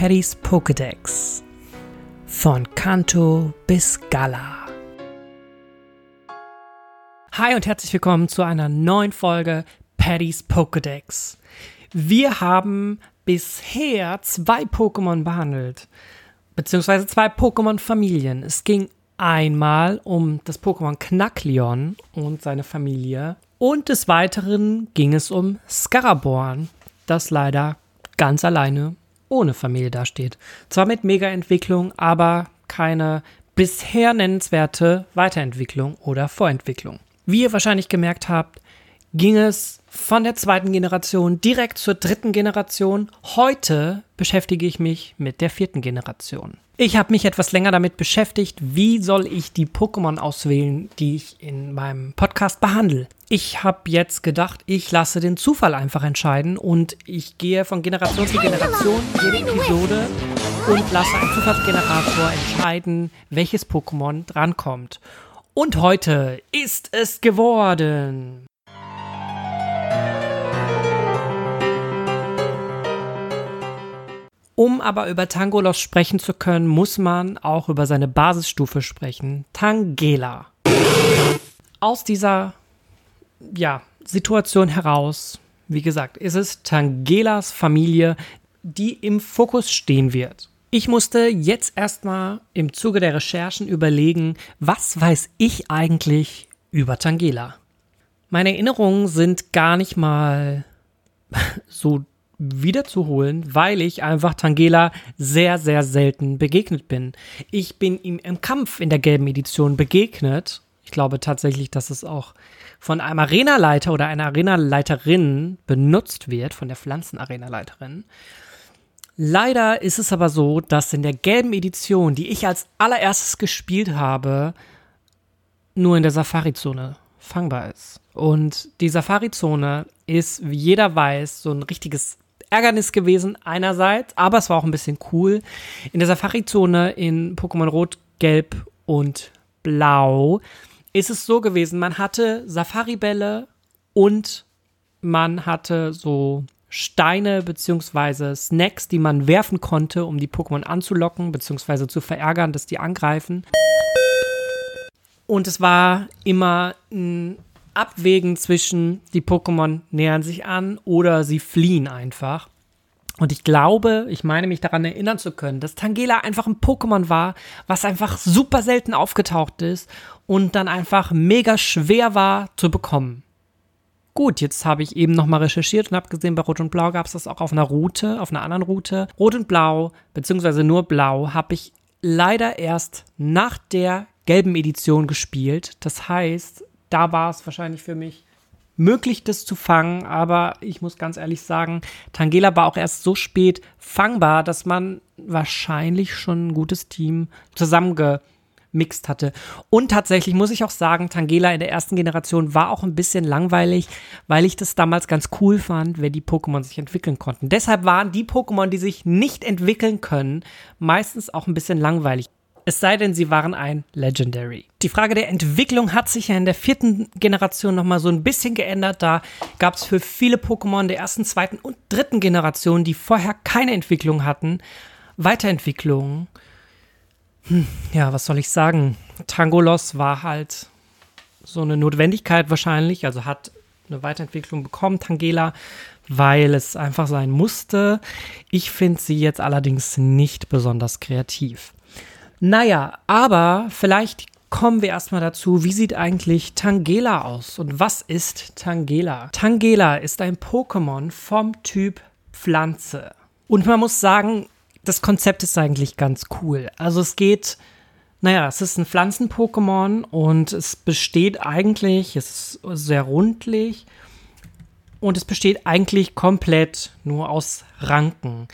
Paddys Pokédex. Von Kanto bis Gala. Hi und herzlich willkommen zu einer neuen Folge Paddys Pokédex. Wir haben bisher zwei Pokémon behandelt, beziehungsweise zwei Pokémon-Familien. Es ging einmal um das Pokémon Knackleon und seine Familie und des Weiteren ging es um Scaraborn, das leider ganz alleine ohne Familie dasteht. Zwar mit Mega-Entwicklung, aber keine bisher nennenswerte Weiterentwicklung oder Vorentwicklung. Wie ihr wahrscheinlich gemerkt habt, ging es von der zweiten Generation direkt zur dritten Generation. Heute beschäftige ich mich mit der vierten Generation. Ich habe mich etwas länger damit beschäftigt, wie soll ich die Pokémon auswählen, die ich in meinem Podcast behandle. Ich habe jetzt gedacht, ich lasse den Zufall einfach entscheiden und ich gehe von Generation zu Generation jede Episode und lasse einen Zufallsgenerator entscheiden, welches Pokémon drankommt. Und heute ist es geworden. Um aber über Tangolos sprechen zu können, muss man auch über seine Basisstufe sprechen, Tangela. Aus dieser ja, Situation heraus, wie gesagt, ist es Tangelas Familie, die im Fokus stehen wird. Ich musste jetzt erstmal im Zuge der Recherchen überlegen, was weiß ich eigentlich über Tangela? Meine Erinnerungen sind gar nicht mal so wiederzuholen, weil ich einfach Tangela sehr, sehr selten begegnet bin. Ich bin ihm im Kampf in der gelben Edition begegnet. Ich glaube tatsächlich, dass es auch von einem Arenaleiter oder einer Arenaleiterin benutzt wird, von der Pflanzenarenaleiterin. Leider ist es aber so, dass in der gelben Edition, die ich als allererstes gespielt habe, nur in der Safari-Zone fangbar ist. Und die Safari-Zone ist, wie jeder weiß, so ein richtiges Ärgernis gewesen einerseits, aber es war auch ein bisschen cool. In der Safari-Zone in Pokémon Rot, Gelb und Blau ist es so gewesen, man hatte Safari-Bälle und man hatte so Steine bzw. Snacks, die man werfen konnte, um die Pokémon anzulocken bzw. zu verärgern, dass die angreifen. Und es war immer ein Abwägen zwischen, die Pokémon nähern sich an oder sie fliehen einfach. Und ich glaube, ich meine mich daran erinnern zu können, dass Tangela einfach ein Pokémon war, was einfach super selten aufgetaucht ist und dann einfach mega schwer war zu bekommen. Gut, jetzt habe ich eben nochmal recherchiert und habe gesehen, bei Rot und Blau gab es das auch auf einer Route, auf einer anderen Route. Rot und Blau, beziehungsweise nur Blau, habe ich leider erst nach der gelben Edition gespielt. Das heißt, da war es wahrscheinlich für mich möglich, das zu fangen, aber ich muss ganz ehrlich sagen, Tangela war auch erst so spät fangbar, dass man wahrscheinlich schon ein gutes Team zusammengemixt hatte. Und tatsächlich muss ich auch sagen, Tangela in der ersten Generation war auch ein bisschen langweilig, weil ich das damals ganz cool fand, wenn die Pokémon sich entwickeln konnten. Deshalb waren die Pokémon, die sich nicht entwickeln können, meistens auch ein bisschen langweilig. Es sei denn, sie waren ein Legendary. Die Frage der Entwicklung hat sich ja in der vierten Generation nochmal so ein bisschen geändert. Da gab es für viele Pokémon der ersten, zweiten und dritten Generation, die vorher keine Entwicklung hatten, Weiterentwicklungen. Hm, ja, was soll ich sagen? Tangolos war halt so eine Notwendigkeit wahrscheinlich, also hat eine Weiterentwicklung bekommen, Tangela, weil es einfach sein musste. Ich finde sie jetzt allerdings nicht besonders kreativ. Naja, aber vielleicht kommen wir erstmal dazu, wie sieht eigentlich Tangela aus und was ist Tangela? Tangela ist ein Pokémon vom Typ Pflanze. Und man muss sagen, das Konzept ist eigentlich ganz cool. Also es geht, naja, es ist ein Pflanzen-Pokémon und es besteht eigentlich, es ist sehr rundlich und es besteht eigentlich komplett nur aus Ranken.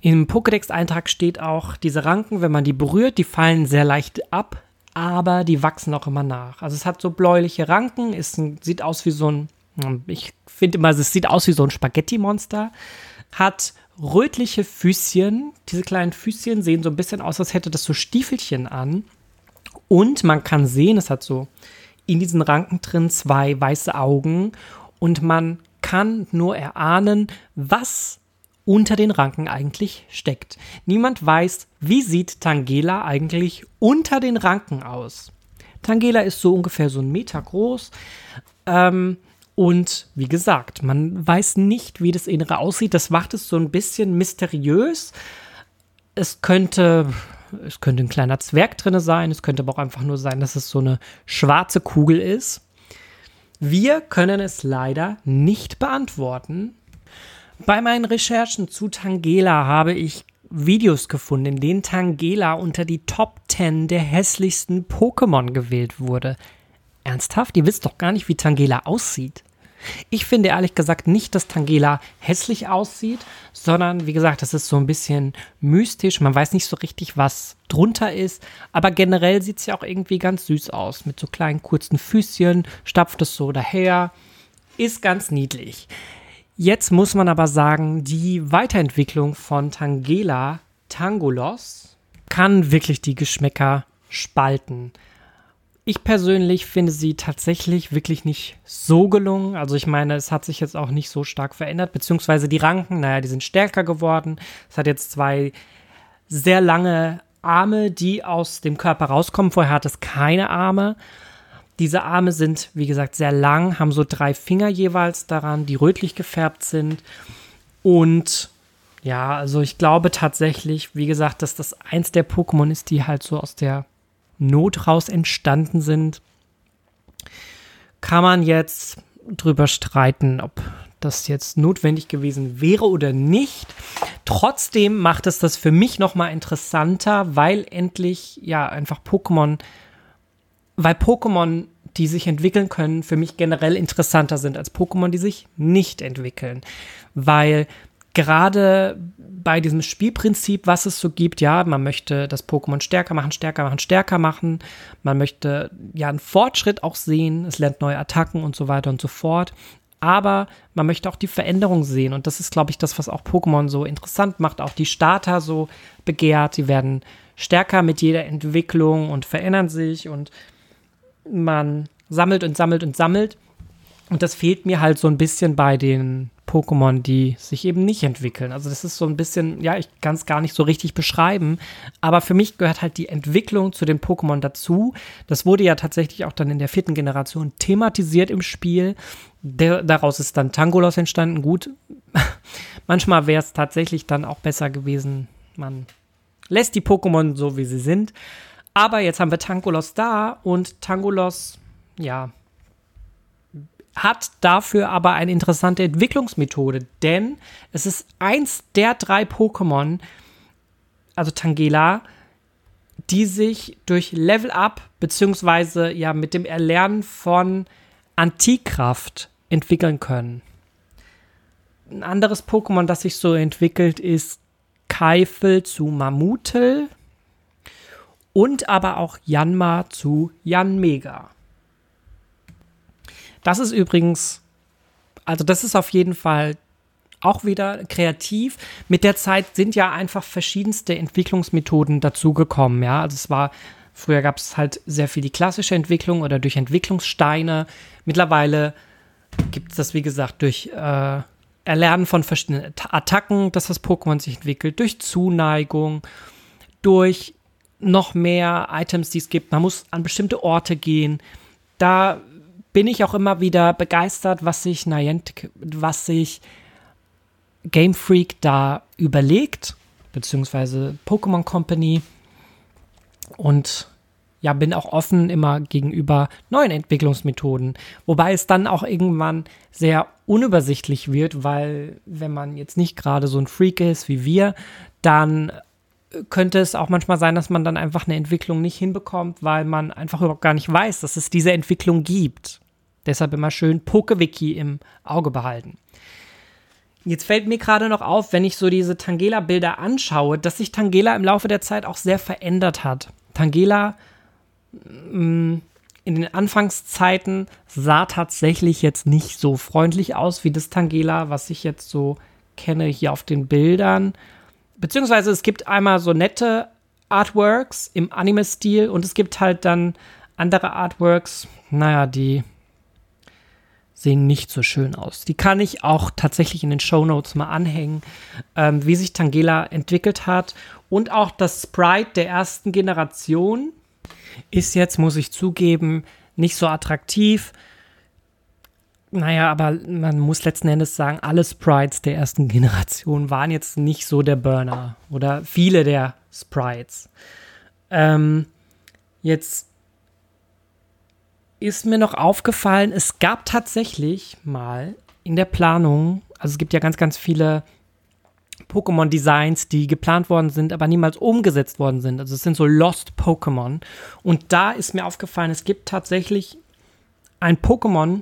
Im Pokédex-Eintrag steht auch, diese Ranken, wenn man die berührt, die fallen sehr leicht ab, aber die wachsen auch immer nach. Also es hat so bläuliche Ranken, ist sieht aus wie so ein, ich finde immer, es sieht aus wie so ein Spaghetti-Monster, hat rötliche Füßchen. Diese kleinen Füßchen sehen so ein bisschen aus, als hätte das so Stiefelchen an. Und man kann sehen, es hat so in diesen Ranken drin zwei weiße Augen und man kann nur erahnen, was unter den Ranken eigentlich steckt. Niemand weiß, wie sieht Tangela eigentlich unter den Ranken aus. Tangela ist so ungefähr so ein Meter groß. Ähm, und wie gesagt, man weiß nicht, wie das Innere aussieht. Das macht es so ein bisschen mysteriös. Es könnte, es könnte ein kleiner Zwerg drin sein. Es könnte aber auch einfach nur sein, dass es so eine schwarze Kugel ist. Wir können es leider nicht beantworten. Bei meinen Recherchen zu Tangela habe ich Videos gefunden, in denen Tangela unter die Top 10 der hässlichsten Pokémon gewählt wurde. Ernsthaft? Ihr wisst doch gar nicht, wie Tangela aussieht. Ich finde ehrlich gesagt nicht, dass Tangela hässlich aussieht, sondern wie gesagt, das ist so ein bisschen mystisch. Man weiß nicht so richtig, was drunter ist, aber generell sieht ja auch irgendwie ganz süß aus. Mit so kleinen kurzen Füßchen, stapft es so daher. Ist ganz niedlich. Jetzt muss man aber sagen, die Weiterentwicklung von Tangela Tangolos kann wirklich die Geschmäcker spalten. Ich persönlich finde sie tatsächlich wirklich nicht so gelungen. Also ich meine, es hat sich jetzt auch nicht so stark verändert, beziehungsweise die Ranken, naja, die sind stärker geworden. Es hat jetzt zwei sehr lange Arme, die aus dem Körper rauskommen. Vorher hat es keine Arme. Diese Arme sind, wie gesagt, sehr lang, haben so drei Finger jeweils daran, die rötlich gefärbt sind. Und ja, also ich glaube tatsächlich, wie gesagt, dass das eins der Pokémon ist, die halt so aus der Not raus entstanden sind. Kann man jetzt drüber streiten, ob das jetzt notwendig gewesen wäre oder nicht. Trotzdem macht es das für mich noch mal interessanter, weil endlich ja einfach Pokémon weil Pokémon, die sich entwickeln können, für mich generell interessanter sind als Pokémon, die sich nicht entwickeln. Weil gerade bei diesem Spielprinzip, was es so gibt, ja, man möchte das Pokémon stärker machen, stärker machen, stärker machen. Man möchte ja einen Fortschritt auch sehen. Es lernt neue Attacken und so weiter und so fort. Aber man möchte auch die Veränderung sehen. Und das ist, glaube ich, das, was auch Pokémon so interessant macht. Auch die Starter so begehrt. Sie werden stärker mit jeder Entwicklung und verändern sich. Und man sammelt und sammelt und sammelt. Und das fehlt mir halt so ein bisschen bei den Pokémon, die sich eben nicht entwickeln. Also das ist so ein bisschen, ja, ich kann es gar nicht so richtig beschreiben, aber für mich gehört halt die Entwicklung zu den Pokémon dazu. Das wurde ja tatsächlich auch dann in der vierten Generation thematisiert im Spiel. Der, daraus ist dann Tangolos entstanden. Gut, manchmal wäre es tatsächlich dann auch besser gewesen, man lässt die Pokémon so, wie sie sind. Aber jetzt haben wir Tangolos da und Tangolos, ja, hat dafür aber eine interessante Entwicklungsmethode, denn es ist eins der drei Pokémon, also Tangela, die sich durch Level Up beziehungsweise ja mit dem Erlernen von Antikraft entwickeln können. Ein anderes Pokémon, das sich so entwickelt, ist Keifel zu Mammutel und aber auch Janma zu Janmega. Das ist übrigens, also das ist auf jeden Fall auch wieder kreativ. Mit der Zeit sind ja einfach verschiedenste Entwicklungsmethoden dazugekommen, ja. Also es war, früher gab es halt sehr viel die klassische Entwicklung oder durch Entwicklungssteine. Mittlerweile gibt es das, wie gesagt, durch äh, Erlernen von verschiedenen Attacken, dass das Pokémon sich entwickelt, durch Zuneigung, durch noch mehr Items, die es gibt. Man muss an bestimmte Orte gehen. Da bin ich auch immer wieder begeistert, was sich Niantic, was sich Game Freak da überlegt, beziehungsweise Pokémon Company. Und ja, bin auch offen immer gegenüber neuen Entwicklungsmethoden. Wobei es dann auch irgendwann sehr unübersichtlich wird, weil wenn man jetzt nicht gerade so ein Freak ist wie wir, dann könnte es auch manchmal sein, dass man dann einfach eine Entwicklung nicht hinbekommt, weil man einfach überhaupt gar nicht weiß, dass es diese Entwicklung gibt. Deshalb immer schön PokeWiki im Auge behalten. Jetzt fällt mir gerade noch auf, wenn ich so diese Tangela-Bilder anschaue, dass sich Tangela im Laufe der Zeit auch sehr verändert hat. Tangela mm, in den Anfangszeiten sah tatsächlich jetzt nicht so freundlich aus wie das Tangela, was ich jetzt so kenne hier auf den Bildern beziehungsweise es gibt einmal so nette Artworks im Anime-Stil und es gibt halt dann andere Artworks, naja, die sehen nicht so schön aus. Die kann ich auch tatsächlich in den Show Notes mal anhängen, ähm, wie sich Tangela entwickelt hat. Und auch das Sprite der ersten Generation ist jetzt, muss ich zugeben, nicht so attraktiv. Naja, aber man muss letzten Endes sagen, alle Sprites der ersten Generation waren jetzt nicht so der Burner. Oder viele der Sprites. Ähm, jetzt ist mir noch aufgefallen, es gab tatsächlich mal in der Planung, also es gibt ja ganz, ganz viele Pokémon-Designs, die geplant worden sind, aber niemals umgesetzt worden sind. Also es sind so Lost Pokémon. Und da ist mir aufgefallen, es gibt tatsächlich ein Pokémon,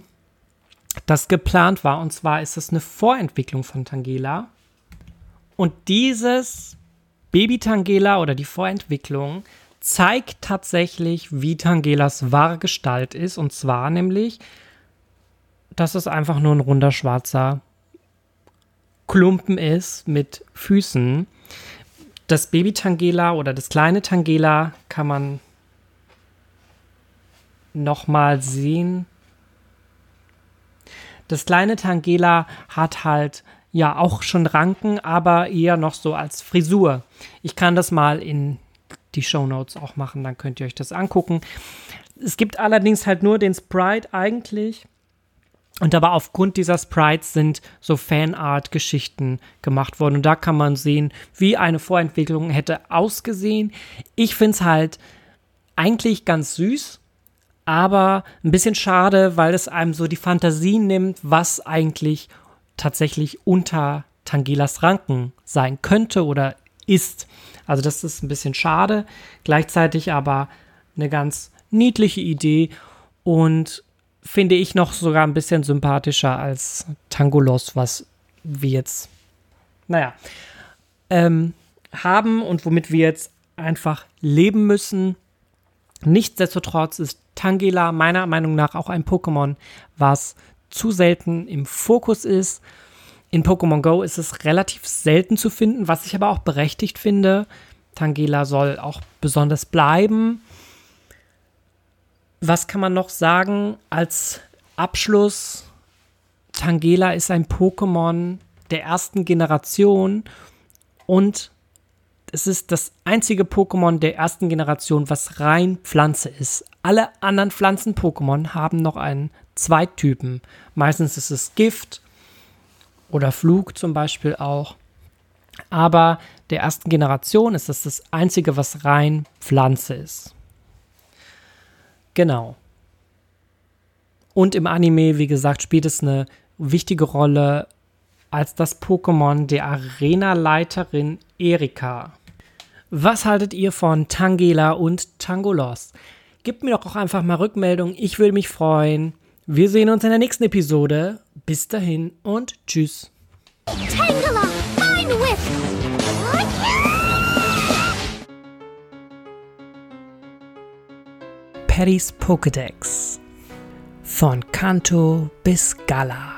das geplant war. Und zwar ist es eine Vorentwicklung von Tangela. Und dieses Baby Tangela oder die Vorentwicklung zeigt tatsächlich, wie Tangelas wahre Gestalt ist. Und zwar nämlich, dass es einfach nur ein runder schwarzer Klumpen ist mit Füßen. Das Baby Tangela oder das kleine Tangela kann man nochmal sehen. Das kleine Tangela hat halt ja auch schon Ranken, aber eher noch so als Frisur. Ich kann das mal in die Show Notes auch machen, dann könnt ihr euch das angucken. Es gibt allerdings halt nur den Sprite eigentlich. Und aber aufgrund dieser Sprites sind so Fanart-Geschichten gemacht worden. Und da kann man sehen, wie eine Vorentwicklung hätte ausgesehen. Ich finde es halt eigentlich ganz süß, aber ein bisschen schade, weil es einem so die Fantasie nimmt, was eigentlich tatsächlich unter Tangelas Ranken sein könnte oder ist. Also das ist ein bisschen schade, gleichzeitig aber eine ganz niedliche Idee und finde ich noch sogar ein bisschen sympathischer als Tangolos, was wir jetzt, naja, ähm, haben und womit wir jetzt einfach leben müssen. Nichtsdestotrotz ist Tangela meiner Meinung nach auch ein Pokémon, was zu selten im Fokus ist in Pokémon Go ist es relativ selten zu finden, was ich aber auch berechtigt finde. Tangela soll auch besonders bleiben. Was kann man noch sagen als Abschluss? Tangela ist ein Pokémon der ersten Generation und es ist das einzige Pokémon der ersten Generation, was rein Pflanze ist. Alle anderen Pflanzen-Pokémon haben noch einen Zweittypen. Meistens ist es Gift oder Flug zum Beispiel auch. Aber der ersten Generation ist das das einzige, was rein Pflanze ist. Genau. Und im Anime, wie gesagt, spielt es eine wichtige Rolle als das Pokémon der Arena-Leiterin Erika. Was haltet ihr von Tangela und Tangolos? Gebt mir doch auch einfach mal Rückmeldung. Ich würde mich freuen. Wir sehen uns in der nächsten Episode. Bis dahin und tschüss. Tangela, fine whisk. Paddy's Pokédex. Von Kanto bis Gala.